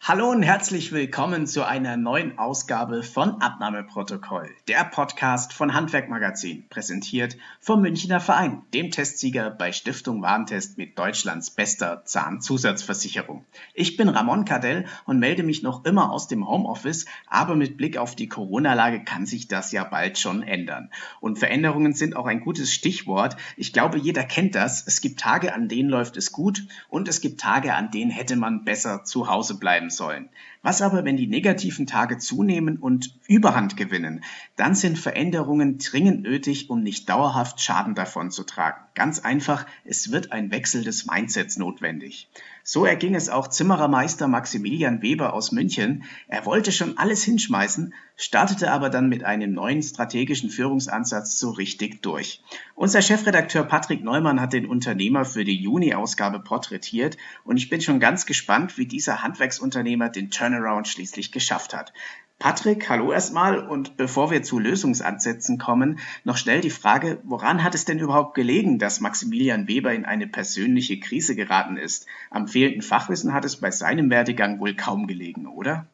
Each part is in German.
Hallo und herzlich willkommen zu einer neuen Ausgabe von Abnahmeprotokoll, der Podcast von Handwerkmagazin, präsentiert vom Münchner Verein, dem Testsieger bei Stiftung Warentest mit Deutschlands bester Zahnzusatzversicherung. Ich bin Ramon Cadell und melde mich noch immer aus dem Homeoffice, aber mit Blick auf die Corona-Lage kann sich das ja bald schon ändern. Und Veränderungen sind auch ein gutes Stichwort. Ich glaube, jeder kennt das. Es gibt Tage, an denen läuft es gut und es gibt Tage, an denen hätte man besser zu Hause bleiben sollen. Was aber, wenn die negativen Tage zunehmen und Überhand gewinnen? Dann sind Veränderungen dringend nötig, um nicht dauerhaft Schaden davon zu tragen. Ganz einfach, es wird ein Wechsel des Mindsets notwendig. So erging es auch Zimmerermeister Maximilian Weber aus München. Er wollte schon alles hinschmeißen, startete aber dann mit einem neuen strategischen Führungsansatz so richtig durch. Unser Chefredakteur Patrick Neumann hat den Unternehmer für die Juni-Ausgabe porträtiert und ich bin schon ganz gespannt, wie dieser Handwerksunternehmer den Turnaround schließlich geschafft hat. Patrick, hallo erstmal und bevor wir zu Lösungsansätzen kommen, noch schnell die Frage, woran hat es denn überhaupt gelegen, dass Maximilian Weber in eine persönliche Krise geraten ist? Am fehlenden Fachwissen hat es bei seinem Werdegang wohl kaum gelegen, oder?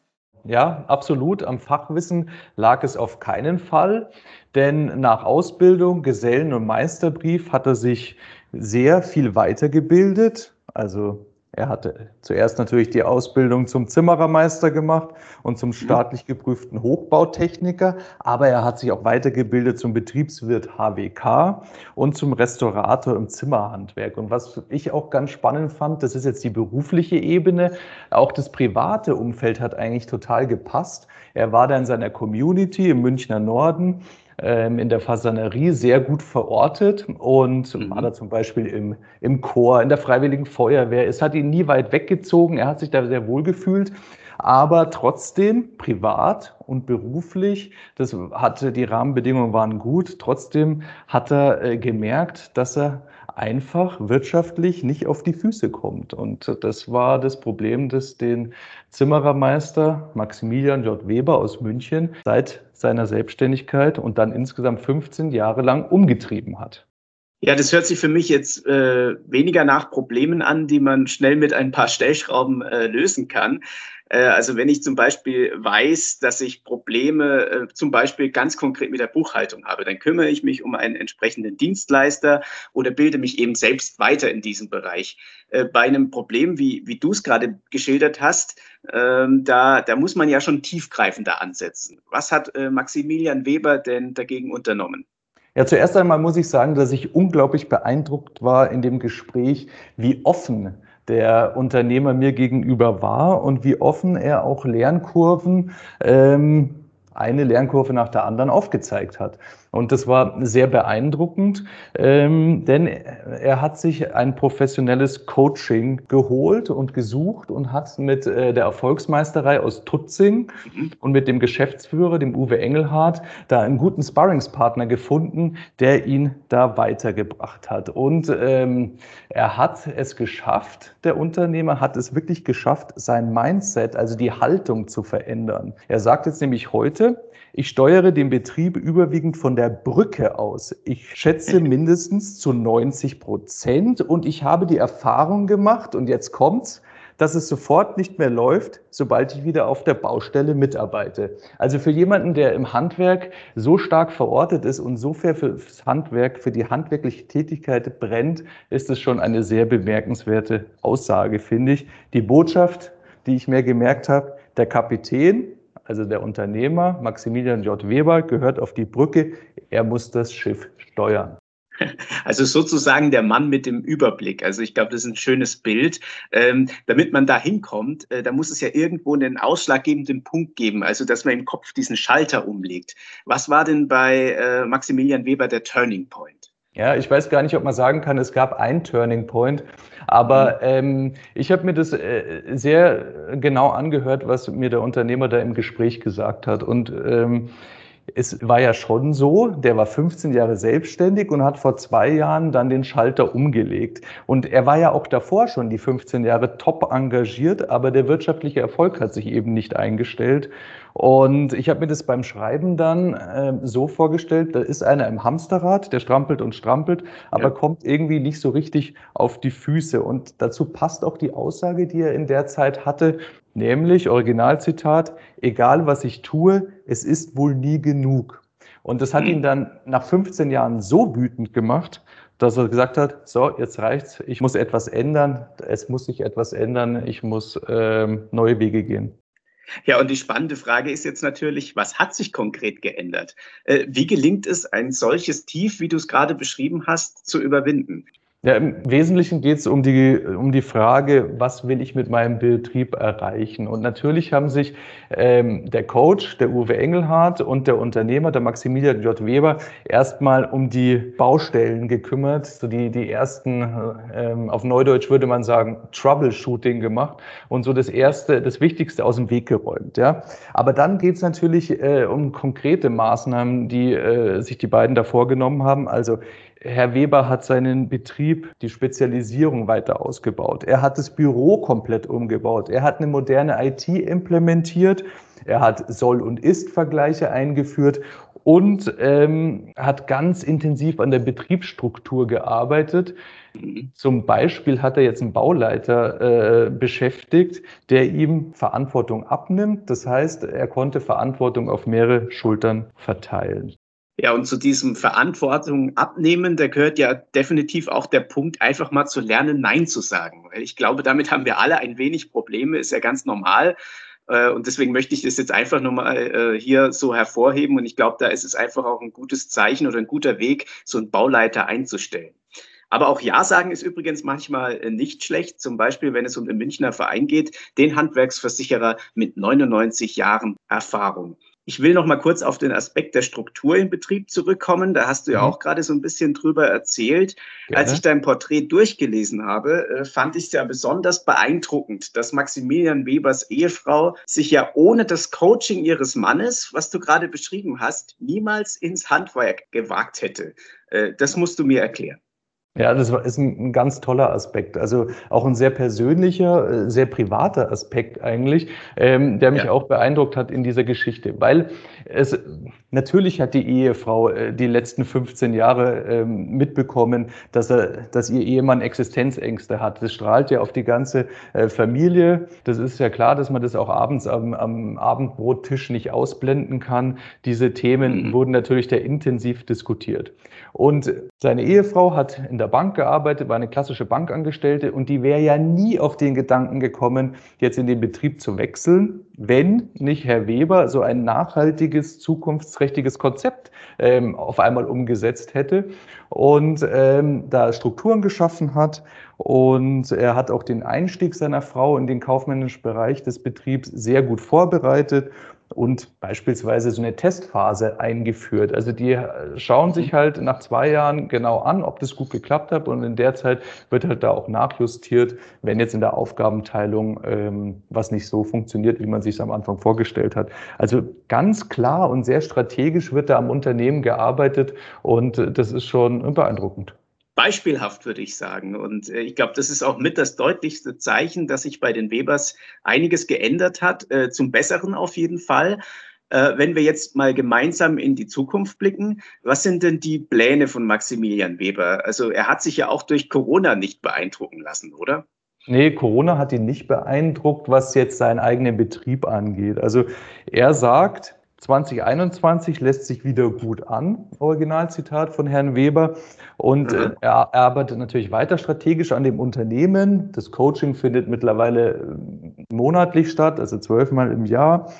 Ja, absolut. Am Fachwissen lag es auf keinen Fall, denn nach Ausbildung, Gesellen- und Meisterbrief hat er sich sehr viel weitergebildet. Also er hatte zuerst natürlich die Ausbildung zum Zimmerermeister gemacht und zum staatlich geprüften Hochbautechniker, aber er hat sich auch weitergebildet zum Betriebswirt HWK und zum Restaurator im Zimmerhandwerk. Und was ich auch ganz spannend fand, das ist jetzt die berufliche Ebene, auch das private Umfeld hat eigentlich total gepasst. Er war da in seiner Community im Münchner Norden ähm, in der Fasanerie sehr gut verortet und mhm. war da zum Beispiel im, im Chor, in der Freiwilligen Feuerwehr. Es hat ihn nie weit weggezogen, er hat sich da sehr wohl gefühlt. Aber trotzdem, privat und beruflich, das hatte, die Rahmenbedingungen waren gut. Trotzdem hat er äh, gemerkt, dass er einfach wirtschaftlich nicht auf die Füße kommt. Und das war das Problem, das den Zimmerermeister Maximilian J. Weber aus München seit seiner Selbstständigkeit und dann insgesamt 15 Jahre lang umgetrieben hat. Ja, das hört sich für mich jetzt äh, weniger nach Problemen an, die man schnell mit ein paar Stellschrauben äh, lösen kann. Äh, also wenn ich zum Beispiel weiß, dass ich Probleme äh, zum Beispiel ganz konkret mit der Buchhaltung habe, dann kümmere ich mich um einen entsprechenden Dienstleister oder bilde mich eben selbst weiter in diesem Bereich. Äh, bei einem Problem, wie, wie du es gerade geschildert hast, ähm, da, da muss man ja schon tiefgreifender ansetzen. Was hat Maximilian Weber denn dagegen unternommen? Ja, zuerst einmal muss ich sagen, dass ich unglaublich beeindruckt war in dem Gespräch, wie offen der Unternehmer mir gegenüber war und wie offen er auch Lernkurven ähm, eine Lernkurve nach der anderen aufgezeigt hat. Und das war sehr beeindruckend, ähm, denn er hat sich ein professionelles Coaching geholt und gesucht und hat mit äh, der Erfolgsmeisterei aus Tutzing mhm. und mit dem Geschäftsführer, dem Uwe Engelhardt, da einen guten Sparringspartner gefunden, der ihn da weitergebracht hat. Und ähm, er hat es geschafft, der Unternehmer hat es wirklich geschafft, sein Mindset, also die Haltung zu verändern. Er sagt jetzt nämlich heute, ich steuere den Betrieb überwiegend von der Brücke aus. Ich schätze mindestens zu 90 Prozent und ich habe die Erfahrung gemacht, und jetzt kommt's, dass es sofort nicht mehr läuft, sobald ich wieder auf der Baustelle mitarbeite. Also für jemanden, der im Handwerk so stark verortet ist und so fair fürs Handwerk, für die handwerkliche Tätigkeit brennt, ist es schon eine sehr bemerkenswerte Aussage, finde ich. Die Botschaft, die ich mir gemerkt habe, der Kapitän also der Unternehmer Maximilian J. Weber, gehört auf die Brücke. Er muss das Schiff steuern. Also sozusagen der Mann mit dem Überblick. Also ich glaube, das ist ein schönes Bild. Ähm, damit man da hinkommt, äh, da muss es ja irgendwo einen ausschlaggebenden Punkt geben, also dass man im Kopf diesen Schalter umlegt. Was war denn bei äh, Maximilian Weber der Turning Point? Ja, ich weiß gar nicht, ob man sagen kann, es gab ein Turning Point, aber mhm. ähm, ich habe mir das äh, sehr genau angehört, was mir der Unternehmer da im Gespräch gesagt hat. Und ähm, es war ja schon so, der war 15 Jahre selbstständig und hat vor zwei Jahren dann den Schalter umgelegt. Und er war ja auch davor schon die 15 Jahre top engagiert, aber der wirtschaftliche Erfolg hat sich eben nicht eingestellt. Und ich habe mir das beim Schreiben dann äh, so vorgestellt, da ist einer im Hamsterrad, der strampelt und strampelt, aber ja. kommt irgendwie nicht so richtig auf die Füße. Und dazu passt auch die Aussage, die er in der Zeit hatte, nämlich Originalzitat, egal was ich tue, es ist wohl nie genug. Und das hat ihn dann nach 15 Jahren so wütend gemacht, dass er gesagt hat, so, jetzt reicht's, ich muss etwas ändern, es muss sich etwas ändern, ich muss ähm, neue Wege gehen. Ja, und die spannende Frage ist jetzt natürlich, was hat sich konkret geändert? Äh, wie gelingt es, ein solches Tief, wie du es gerade beschrieben hast, zu überwinden? Ja, Im Wesentlichen geht es um die, um die Frage, was will ich mit meinem Betrieb erreichen? Und natürlich haben sich ähm, der Coach, der Uwe Engelhardt und der Unternehmer, der Maximilian J. Weber, erstmal um die Baustellen gekümmert, so die, die ersten, ähm, auf Neudeutsch würde man sagen, Troubleshooting gemacht und so das Erste, das Wichtigste aus dem Weg geräumt. Ja? Aber dann geht es natürlich äh, um konkrete Maßnahmen, die äh, sich die beiden da vorgenommen haben. Also Herr Weber hat seinen Betrieb, die Spezialisierung weiter ausgebaut. Er hat das Büro komplett umgebaut. Er hat eine moderne IT implementiert. Er hat Soll- und Ist-Vergleiche eingeführt und ähm, hat ganz intensiv an der Betriebsstruktur gearbeitet. Zum Beispiel hat er jetzt einen Bauleiter äh, beschäftigt, der ihm Verantwortung abnimmt. Das heißt, er konnte Verantwortung auf mehrere Schultern verteilen. Ja, und zu diesem Verantwortung abnehmen, da gehört ja definitiv auch der Punkt, einfach mal zu lernen, Nein zu sagen. Ich glaube, damit haben wir alle ein wenig Probleme, ist ja ganz normal. Äh, und deswegen möchte ich das jetzt einfach nochmal äh, hier so hervorheben. Und ich glaube, da ist es einfach auch ein gutes Zeichen oder ein guter Weg, so einen Bauleiter einzustellen. Aber auch Ja sagen ist übrigens manchmal äh, nicht schlecht. Zum Beispiel, wenn es um den Münchner Verein geht, den Handwerksversicherer mit 99 Jahren Erfahrung. Ich will noch mal kurz auf den Aspekt der Struktur im Betrieb zurückkommen. Da hast du ja mhm. auch gerade so ein bisschen drüber erzählt. Gerne. Als ich dein Porträt durchgelesen habe, äh, fand ich es ja besonders beeindruckend, dass Maximilian Webers Ehefrau sich ja ohne das Coaching ihres Mannes, was du gerade beschrieben hast, niemals ins Handwerk gewagt hätte. Äh, das musst du mir erklären. Ja, das ist ein, ganz toller Aspekt. Also auch ein sehr persönlicher, äh, sehr privater Aspekt eigentlich, ähm, der mich ja. auch beeindruckt hat in dieser Geschichte. Weil es natürlich hat die Ehefrau äh, die letzten 15 Jahre ähm, mitbekommen, dass er, dass ihr Ehemann Existenzängste hat. Das strahlt ja auf die ganze äh, Familie. Das ist ja klar, dass man das auch abends am, am Abendbrottisch nicht ausblenden kann. Diese Themen mhm. wurden natürlich sehr intensiv diskutiert. Und seine Ehefrau hat in der Bank gearbeitet, war eine klassische Bankangestellte und die wäre ja nie auf den Gedanken gekommen, jetzt in den Betrieb zu wechseln, wenn nicht Herr Weber so ein nachhaltiges, zukunftsträchtiges Konzept ähm, auf einmal umgesetzt hätte und ähm, da Strukturen geschaffen hat. Und er hat auch den Einstieg seiner Frau in den kaufmännischen Bereich des Betriebs sehr gut vorbereitet und beispielsweise so eine Testphase eingeführt. Also die schauen sich halt nach zwei Jahren genau an, ob das gut geklappt hat und in der Zeit wird halt da auch nachjustiert, wenn jetzt in der Aufgabenteilung ähm, was nicht so funktioniert, wie man sich es am Anfang vorgestellt hat. Also ganz klar und sehr strategisch wird da am Unternehmen gearbeitet und das ist schon beeindruckend beispielhaft, würde ich sagen. Und äh, ich glaube, das ist auch mit das deutlichste Zeichen, dass sich bei den Webers einiges geändert hat, äh, zum Besseren auf jeden Fall. Äh, wenn wir jetzt mal gemeinsam in die Zukunft blicken, was sind denn die Pläne von Maximilian Weber? Also er hat sich ja auch durch Corona nicht beeindrucken lassen, oder? Nee, Corona hat ihn nicht beeindruckt, was jetzt seinen eigenen Betrieb angeht. Also er sagt, 2021 lässt sich wieder gut an, Originalzitat von Herrn Weber. Und mhm. er, er arbeitet natürlich weiter strategisch an dem Unternehmen. Das Coaching findet mittlerweile äh, monatlich statt, also zwölfmal im Jahr.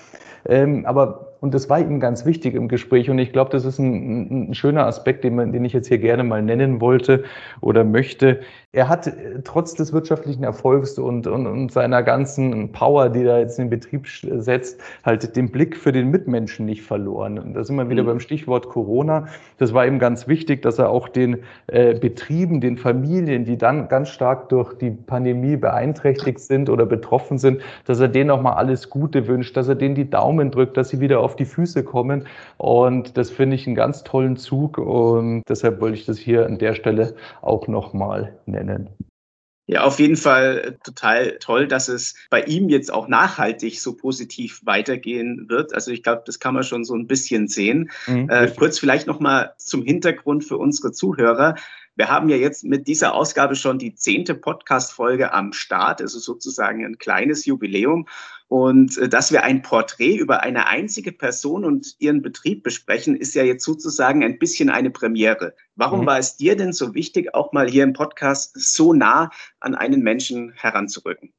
Ähm, aber und das war ihm ganz wichtig im Gespräch. Und ich glaube, das ist ein, ein schöner Aspekt, den, man, den ich jetzt hier gerne mal nennen wollte oder möchte. Er hat äh, trotz des wirtschaftlichen Erfolgs und, und, und seiner ganzen Power, die er jetzt in den Betrieb setzt, halt den Blick für den Mitmenschen nicht verloren. Und da sind wir wieder mhm. beim Stichwort Corona. Das war ihm ganz wichtig, dass er auch den äh, Betrieben, den Familien, die dann ganz stark durch die Pandemie beeinträchtigt sind oder betroffen sind, dass er denen auch mal alles Gute wünscht, dass er denen die Daumen drückt, dass sie wieder auf auf die Füße kommen. Und das finde ich einen ganz tollen Zug und deshalb wollte ich das hier an der Stelle auch nochmal nennen. Ja, auf jeden Fall total toll, dass es bei ihm jetzt auch nachhaltig so positiv weitergehen wird. Also ich glaube, das kann man schon so ein bisschen sehen. Mhm, äh, kurz vielleicht noch mal zum Hintergrund für unsere Zuhörer. Wir haben ja jetzt mit dieser Ausgabe schon die zehnte Podcast-Folge am Start, also sozusagen ein kleines Jubiläum. Und äh, dass wir ein Porträt über eine einzige Person und ihren Betrieb besprechen, ist ja jetzt sozusagen ein bisschen eine Premiere. Warum mhm. war es dir denn so wichtig, auch mal hier im Podcast so nah an einen Menschen heranzurücken?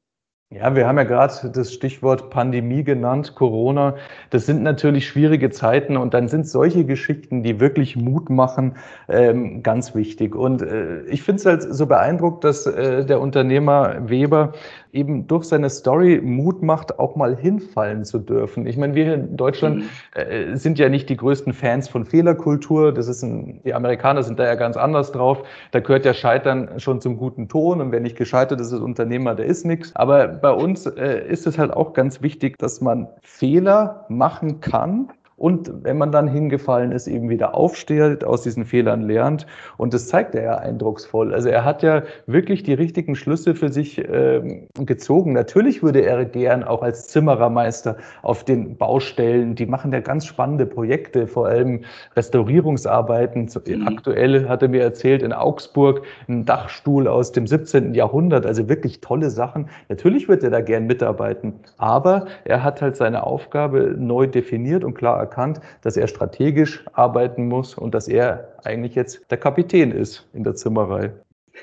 Ja, wir haben ja gerade das Stichwort Pandemie genannt, Corona. Das sind natürlich schwierige Zeiten und dann sind solche Geschichten, die wirklich Mut machen, ähm, ganz wichtig. Und äh, ich finde es halt so beeindruckt, dass äh, der Unternehmer Weber eben durch seine Story Mut macht, auch mal hinfallen zu dürfen. Ich meine, wir in Deutschland mhm. äh, sind ja nicht die größten Fans von Fehlerkultur. Das ist ein, die Amerikaner sind da ja ganz anders drauf. Da gehört ja Scheitern schon zum guten Ton und wer nicht gescheitert ist als Unternehmer, der ist nichts. Aber bei uns äh, ist es halt auch ganz wichtig, dass man Fehler machen kann und wenn man dann hingefallen ist, eben wieder aufsteht, aus diesen Fehlern lernt. Und das zeigt er ja eindrucksvoll. Also er hat ja wirklich die richtigen Schlüsse für sich äh, gezogen. Natürlich würde er gern auch als Zimmerermeister auf den Baustellen, die machen ja ganz spannende Projekte, vor allem Restaurierungsarbeiten. Mhm. Aktuell hat er mir erzählt, in Augsburg ein Dachstuhl aus dem 17. Jahrhundert, also wirklich tolle Sachen. Natürlich würde er da gern mitarbeiten, aber er hat halt seine Aufgabe neu definiert und klar erkannt, dass er strategisch arbeiten muss und dass er eigentlich jetzt der Kapitän ist in der Zimmerei.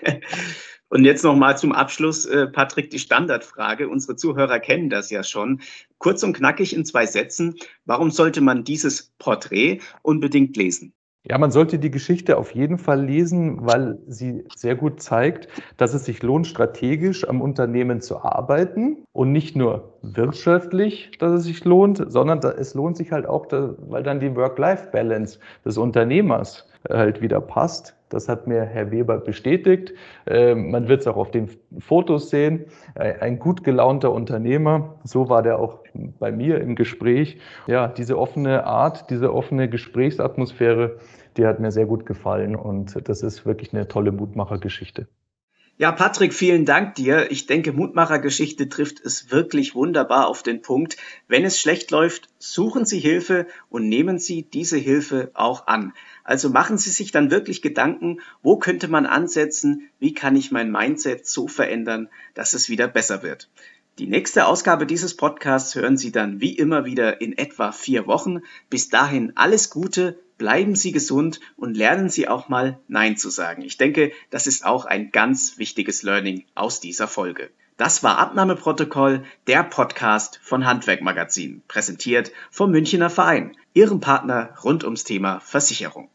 Und jetzt noch mal zum Abschluss, äh, Patrick, die Standardfrage. Unsere Zuhörer kennen das ja schon. Kurz und knackig in zwei Sätzen. Warum sollte man dieses Porträt unbedingt lesen? Ja, man sollte die Geschichte auf jeden Fall lesen, weil sie sehr gut zeigt, dass es sich lohnt, strategisch am Unternehmen zu arbeiten und nicht nur wirtschaftlich, dass es sich lohnt, sondern es lohnt sich halt auch, weil dann die Work-Life-Balance des Unternehmers halt wieder passt. Das hat mir Herr Weber bestätigt. Ähm, man wird es auch auf den Fotos sehen. Ein gut gelaunter Unternehmer. So war der auch bei mir im Gespräch. Ja, diese offene Art, diese offene Gesprächsatmosphäre, die hat mir sehr gut gefallen und das ist wirklich eine tolle Mutmachergeschichte. Ja, Patrick, vielen Dank dir. Ich denke, Mutmachergeschichte trifft es wirklich wunderbar auf den Punkt. Wenn es schlecht läuft, suchen Sie Hilfe und nehmen Sie diese Hilfe auch an. Also machen Sie sich dann wirklich Gedanken, wo könnte man ansetzen, wie kann ich mein Mindset so verändern, dass es wieder besser wird. Die nächste Ausgabe dieses Podcasts hören Sie dann wie immer wieder in etwa vier Wochen. Bis dahin alles Gute, bleiben Sie gesund und lernen Sie auch mal Nein zu sagen. Ich denke, das ist auch ein ganz wichtiges Learning aus dieser Folge. Das war Abnahmeprotokoll, der Podcast von Handwerkmagazin, präsentiert vom Münchner Verein, Ihrem Partner rund ums Thema Versicherung.